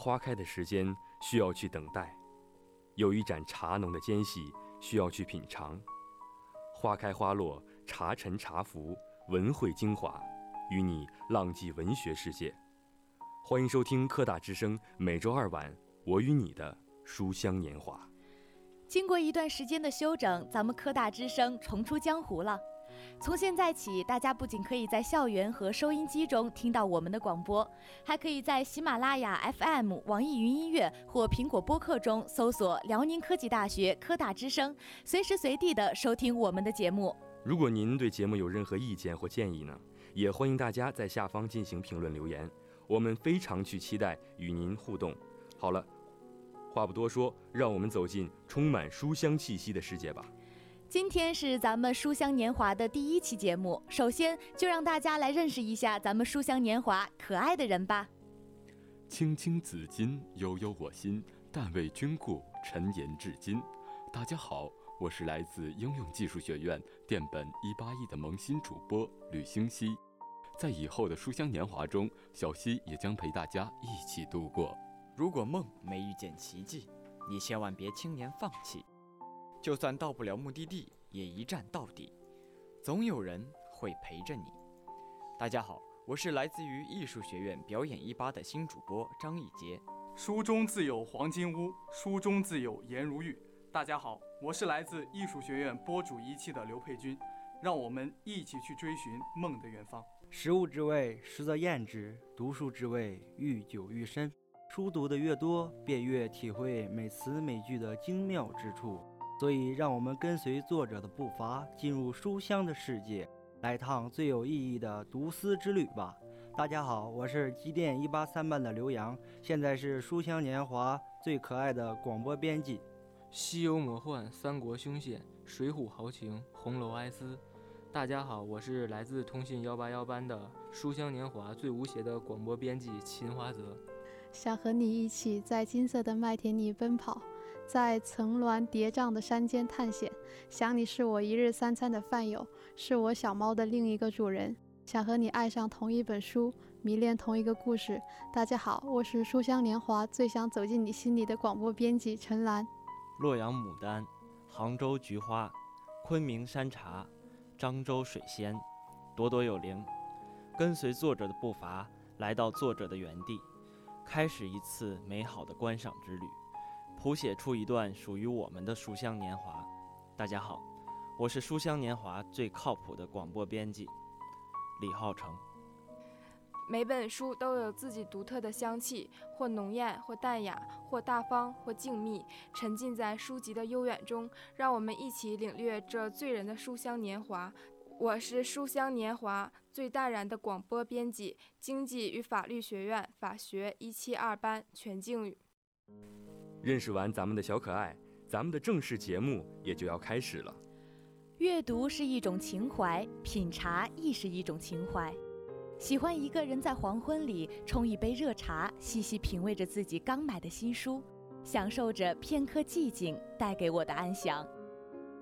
花开的时间需要去等待，有一盏茶浓的间隙需要去品尝。花开花落，茶沉茶浮，文汇精华，与你浪迹文学世界。欢迎收听科大之声，每周二晚我与你的书香年华。经过一段时间的休整，咱们科大之声重出江湖了。从现在起，大家不仅可以在校园和收音机中听到我们的广播，还可以在喜马拉雅 FM、网易云音乐或苹果播客中搜索辽宁科技大学科大之声，随时随地的收听我们的节目。如果您对节目有任何意见或建议呢，也欢迎大家在下方进行评论留言，我们非常去期待与您互动。好了。话不多说，让我们走进充满书香气息的世界吧。今天是咱们书香年华的第一期节目，首先就让大家来认识一下咱们书香年华可爱的人吧。青青子衿，悠悠我心，但为君故，沉吟至今。大家好，我是来自应用技术学院电本一八一的萌新主播吕星希。在以后的书香年华中，小溪也将陪大家一起度过。如果梦没遇见奇迹，你千万别轻言放弃。就算到不了目的地，也一站到底。总有人会陪着你。大家好，我是来自于艺术学院表演一八的新主播张艺杰。书中自有黄金屋，书中自有颜如玉。大家好，我是来自艺术学院播主一期的刘佩君。让我们一起去追寻梦的远方。食物之味，食则厌之；读书之味，愈久愈深。书读的越多，便越体会每词每句的精妙之处。所以，让我们跟随作者的步伐，进入书香的世界，来趟最有意义的读思之旅吧。大家好，我是机电一八三班的刘洋，现在是书香年华最可爱的广播编辑。西游魔幻，三国凶险，水浒豪情，红楼哀思。大家好，我是来自通信幺八幺班的书香年华最无邪的广播编辑秦华泽。想和你一起在金色的麦田里奔跑，在层峦叠嶂的山间探险。想你是我一日三餐的饭友，是我小猫的另一个主人。想和你爱上同一本书，迷恋同一个故事。大家好，我是书香年华最想走进你心里的广播编辑陈兰。洛阳牡丹，杭州菊花，昆明山茶，漳州水仙，朵朵有灵。跟随作者的步伐，来到作者的原地。开始一次美好的观赏之旅，谱写出一段属于我们的书香年华。大家好，我是书香年华最靠谱的广播编辑李浩成。每本书都有自己独特的香气，或浓艳，或淡雅，或大方，或静谧，沉浸在书籍的悠远中。让我们一起领略这醉人的书香年华。我是书香年华最淡然的广播编辑，经济与法律学院法学一七二班全静宇。认识完咱们的小可爱，咱们的正式节目也就要开始了。阅读是一种情怀，品茶亦是一种情怀。喜欢一个人在黄昏里冲一杯热茶，细细品味着自己刚买的新书，享受着片刻寂静带给我的安详。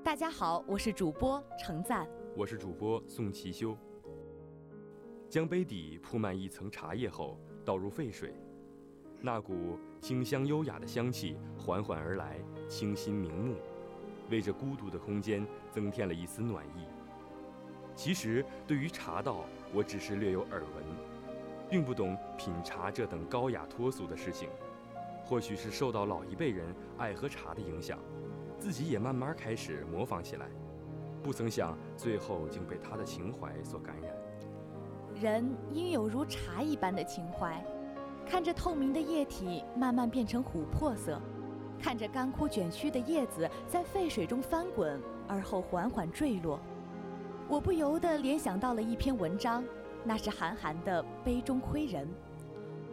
大家好，我是主播程赞。我是主播宋其修。将杯底铺满一层茶叶后，倒入沸水，那股清香优雅的香气缓缓而来，清新明目，为这孤独的空间增添了一丝暖意。其实，对于茶道，我只是略有耳闻，并不懂品茶这等高雅脱俗的事情。或许是受到老一辈人爱喝茶的影响，自己也慢慢开始模仿起来。不曾想，最后竟被他的情怀所感染。人应有如茶一般的情怀，看着透明的液体慢慢变成琥珀色，看着干枯卷曲的叶子在沸水中翻滚，而后缓缓坠落，我不由得联想到了一篇文章，那是韩寒的《杯中窥人》。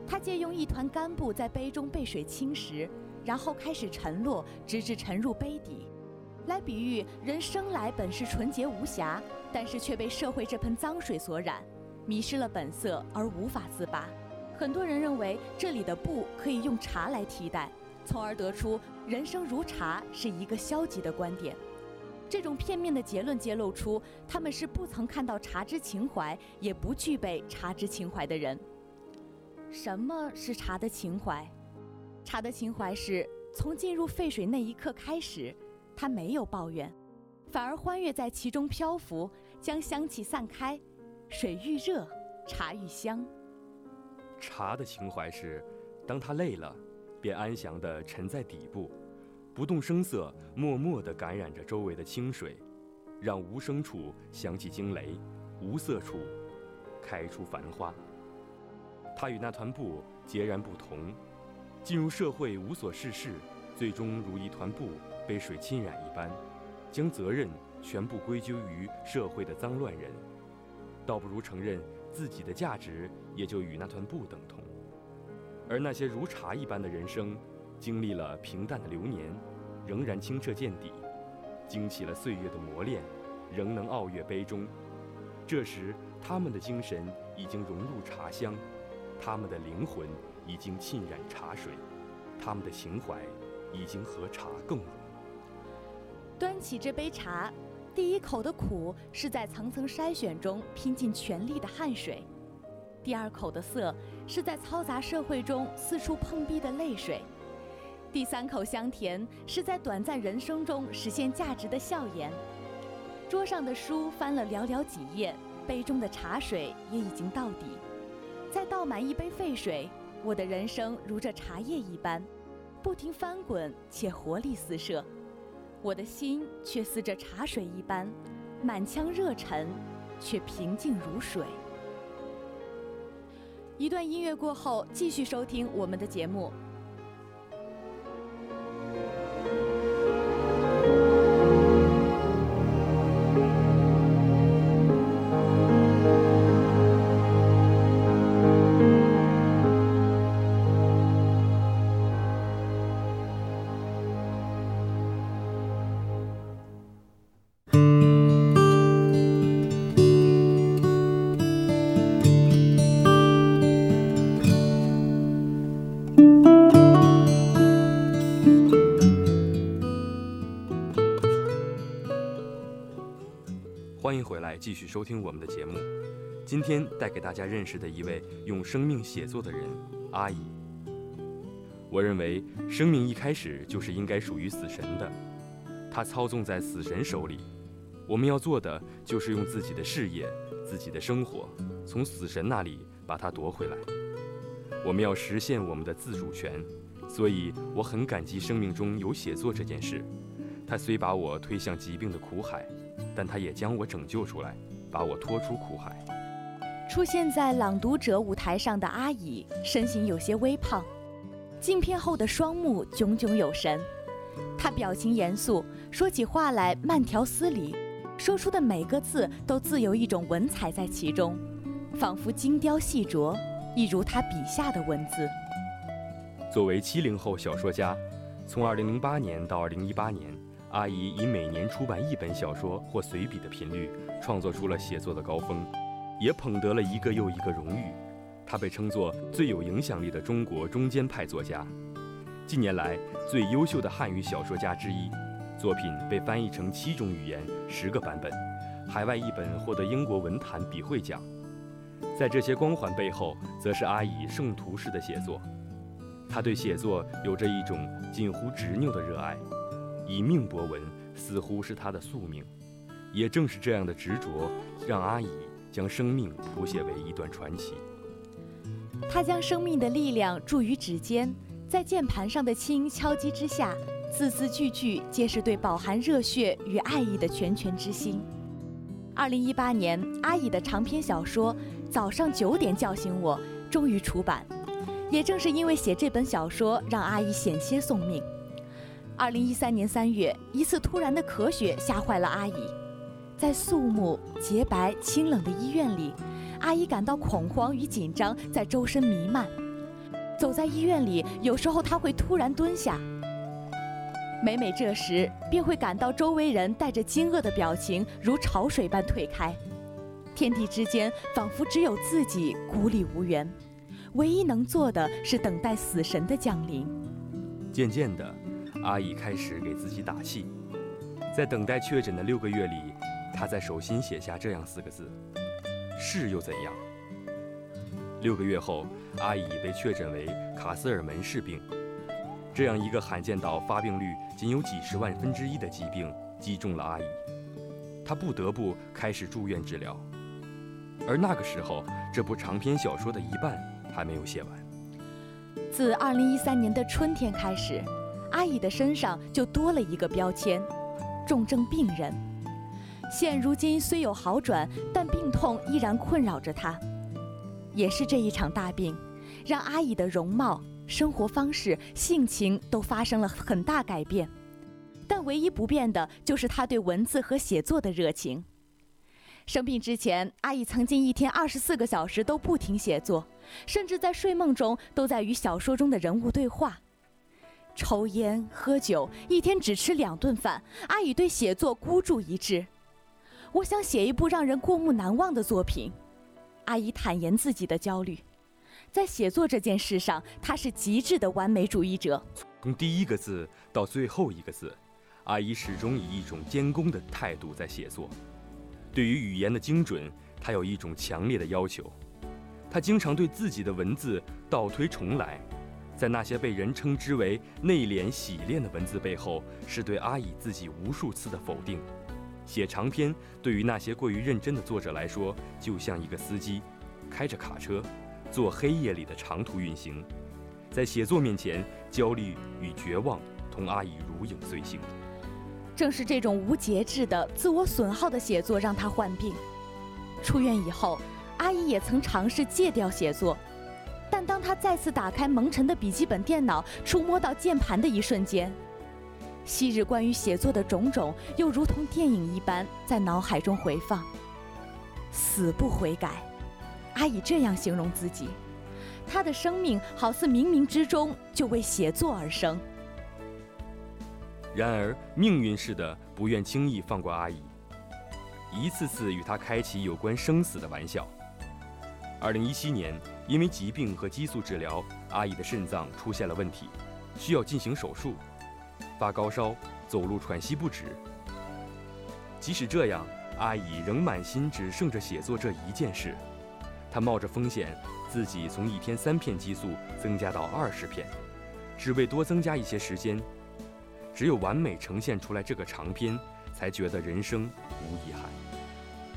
他借用一团干布在杯中被水侵蚀，然后开始沉落，直至沉入杯底。来比喻人生来本是纯洁无瑕，但是却被社会这盆脏水所染，迷失了本色而无法自拔。很多人认为这里的不可以用茶来替代，从而得出人生如茶是一个消极的观点。这种片面的结论揭露出他们是不曾看到茶之情怀，也不具备茶之情怀的人。什么是茶的情怀？茶的情怀是从进入沸水那一刻开始，他没有抱怨，反而欢悦在其中漂浮，将香气散开。水愈热，茶愈香。茶的情怀是，当他累了，便安详地沉在底部，不动声色，默默地感染着周围的清水，让无声处响起惊雷，无色处开出繁花。他与那团布截然不同，进入社会无所事事，最终如一团布被水浸染一般，将责任全部归咎于社会的脏乱人，倒不如承认自己的价值也就与那团布等同。而那些如茶一般的人生，经历了平淡的流年，仍然清澈见底；经起了岁月的磨练，仍能傲月杯中。这时，他们的精神已经融入茶香。他们的灵魂已经浸染茶水，他们的情怀已经和茶共融。端起这杯茶，第一口的苦是在层层筛选中拼尽全力的汗水；第二口的涩是在嘈杂社会中四处碰壁的泪水；第三口香甜是在短暂人生中实现价值的笑颜。桌上的书翻了寥寥几页，杯中的茶水也已经到底。再倒满一杯沸水，我的人生如这茶叶一般，不停翻滚且活力四射；我的心却似这茶水一般，满腔热忱，却平静如水。一段音乐过后，继续收听我们的节目。欢迎回来，继续收听我们的节目。今天带给大家认识的一位用生命写作的人——阿姨。我认为，生命一开始就是应该属于死神的，它操纵在死神手里。我们要做的就是用自己的事业、自己的生活，从死神那里把它夺回来。我们要实现我们的自主权。所以，我很感激生命中有写作这件事。它虽把我推向疾病的苦海。但他也将我拯救出来，把我拖出苦海。出现在《朗读者》舞台上的阿乙，身形有些微胖，镜片后的双目炯炯有神。他表情严肃，说起话来慢条斯理，说出的每个字都自有一种文采在其中，仿佛精雕细琢，一如他笔下的文字。作为七零后小说家，从2008年到2018年。阿姨以每年出版一本小说或随笔的频率，创作出了写作的高峰，也捧得了一个又一个荣誉。她被称作最有影响力的中国中间派作家，近年来最优秀的汉语小说家之一。作品被翻译成七种语言，十个版本，海外译本获得英国文坛笔会奖。在这些光环背后，则是阿姨圣徒式的写作。她对写作有着一种近乎执拗的热爱。以命博文似乎是他的宿命，也正是这样的执着，让阿乙将生命谱写为一段传奇。他将生命的力量注于指尖，在键盘上的轻敲击之下，字字句句皆是对饱含热血与爱意的拳拳之心。二零一八年，阿乙的长篇小说《早上九点叫醒我》终于出版，也正是因为写这本小说，让阿乙险些送命。二零一三年三月，一次突然的咳血吓坏了阿姨，在肃穆、洁白、清冷的医院里，阿姨感到恐慌与紧张在周身弥漫。走在医院里，有时候她会突然蹲下，每每这时，便会感到周围人带着惊愕的表情如潮水般退开，天地之间仿佛只有自己孤立无援，唯一能做的是等待死神的降临。渐渐的。阿姨开始给自己打气，在等待确诊的六个月里，她在手心写下这样四个字：“是又怎样？”六个月后，阿姨被确诊为卡斯尔门氏病。这样一个罕见到发病率仅有几十万分之一的疾病，击中了阿姨，他不得不开始住院治疗。而那个时候，这部长篇小说的一半还没有写完。自2013年的春天开始，阿姨的身上就多了一个标签——重症病人。现如今虽有好转，但病痛依然困扰着他。也是这一场大病，让阿姨的容貌。生活方式、性情都发生了很大改变，但唯一不变的就是她对文字和写作的热情。生病之前，阿姨曾经一天二十四个小时都不停写作，甚至在睡梦中都在与小说中的人物对话。抽烟喝酒，一天只吃两顿饭。阿姨对写作孤注一掷，我想写一部让人过目难忘的作品。阿姨坦言自己的焦虑。在写作这件事上，她是极致的完美主义者。从第一个字到最后一个字，阿姨始终以一种监工的态度在写作。对于语言的精准，她有一种强烈的要求。她经常对自己的文字倒推重来，在那些被人称之为内敛洗练的文字背后，是对阿乙自己无数次的否定。写长篇对于那些过于认真的作者来说，就像一个司机开着卡车。做黑夜里的长途运行，在写作面前，焦虑与绝望同阿姨如影随形。正是这种无节制的自我损耗的写作让他患病。出院以后，阿姨也曾尝试戒掉写作，当他再次打开蒙尘的笔记本电脑，触摸到键盘的一瞬间，昔日关于写作的种种又如同电影一般在脑海中回放，死不悔改。阿姨这样形容自己：他的生命好似冥冥之中就为写作而生。然而，命运似的不愿轻易放过阿姨，一次次与他开起有关生死的玩笑。二零一七年，因为疾病和激素治疗，阿姨的肾脏出现了问题，需要进行手术，发高烧，走路喘息不止。即使这样，阿姨仍满心只剩着写作这一件事。她冒着风险，自己从一天三片激素增加到二十片，只为多增加一些时间。只有完美呈现出来这个长篇，才觉得人生无遗憾。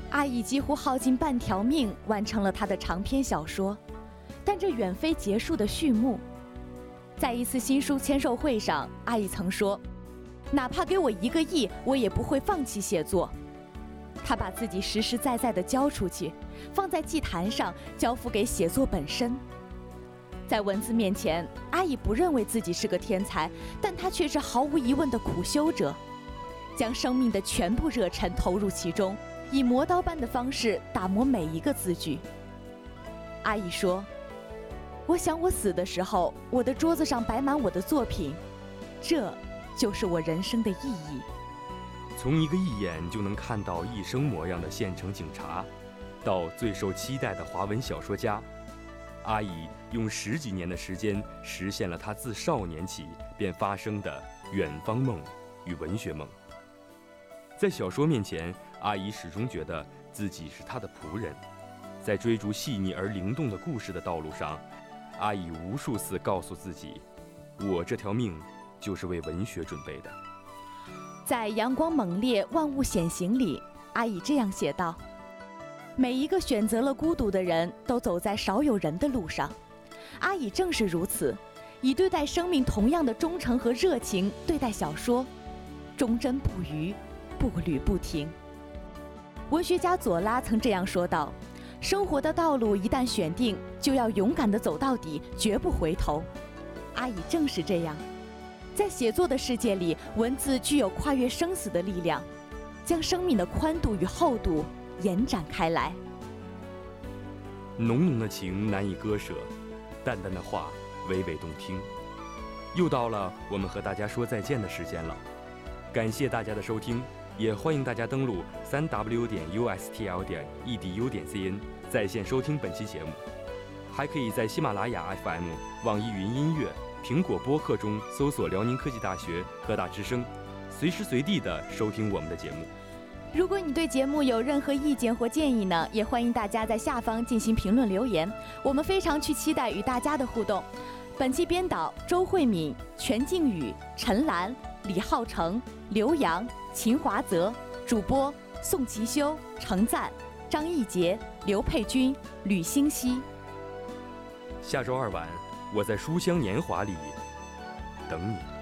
阿乙几乎耗尽半条命完成了他的长篇小说，但这远非结束的序幕。在一次新书签售会上，阿乙曾说：“哪怕给我一个亿，我也不会放弃写作。”他把自己实实在在地交出去，放在祭坛上，交付给写作本身。在文字面前，阿乙不认为自己是个天才，但他却是毫无疑问的苦修者，将生命的全部热忱投入其中，以磨刀般的方式打磨每一个字句。阿姨说：“我想我死的时候，我的桌子上摆满我的作品，这就是我人生的意义。”从一个一眼就能看到一生模样的县城警察，到最受期待的华文小说家，阿姨用十几年的时间实现了他自少年起便发生的远方梦与文学梦。在小说面前，阿姨始终觉得自己是他的仆人。在追逐细腻而灵动的故事的道路上，阿姨无数次告诉自己：“我这条命就是为文学准备的。”在阳光猛烈、万物显形里，阿姨这样写道：“每一个选择了孤独的人都走在少有人的路上。阿姨正是如此，以对待生命同样的忠诚和热情对待小说，忠贞不渝，步履不停。”文学家左拉曾这样说道：“生活的道路一旦选定，就要勇敢地走到底，绝不回头。”阿乙正是这样。在写作的世界里，文字具有跨越生死的力量，将生命的宽度与厚度延展开来。浓浓的情难以割舍，淡淡的话娓娓动听。又到了我们和大家说再见的时间了，感谢大家的收听，也欢迎大家登录三 w 点 ustl 点 edu 点 cn 在线收听本期节目，还可以在喜马拉雅 FM、网易云音乐。苹果播客中搜索辽宁科技大学科大之声，随时随地的收听我们的节目。如果你对节目有任何意见或建议呢，也欢迎大家在下方进行评论留言，我们非常去期待与大家的互动。本期编导周慧敏、全静宇、陈兰、李浩成、刘洋、秦华泽，主播宋其修、程赞、张艺杰、刘佩君、吕星熙。下周二晚，我在《书香年华》里等你。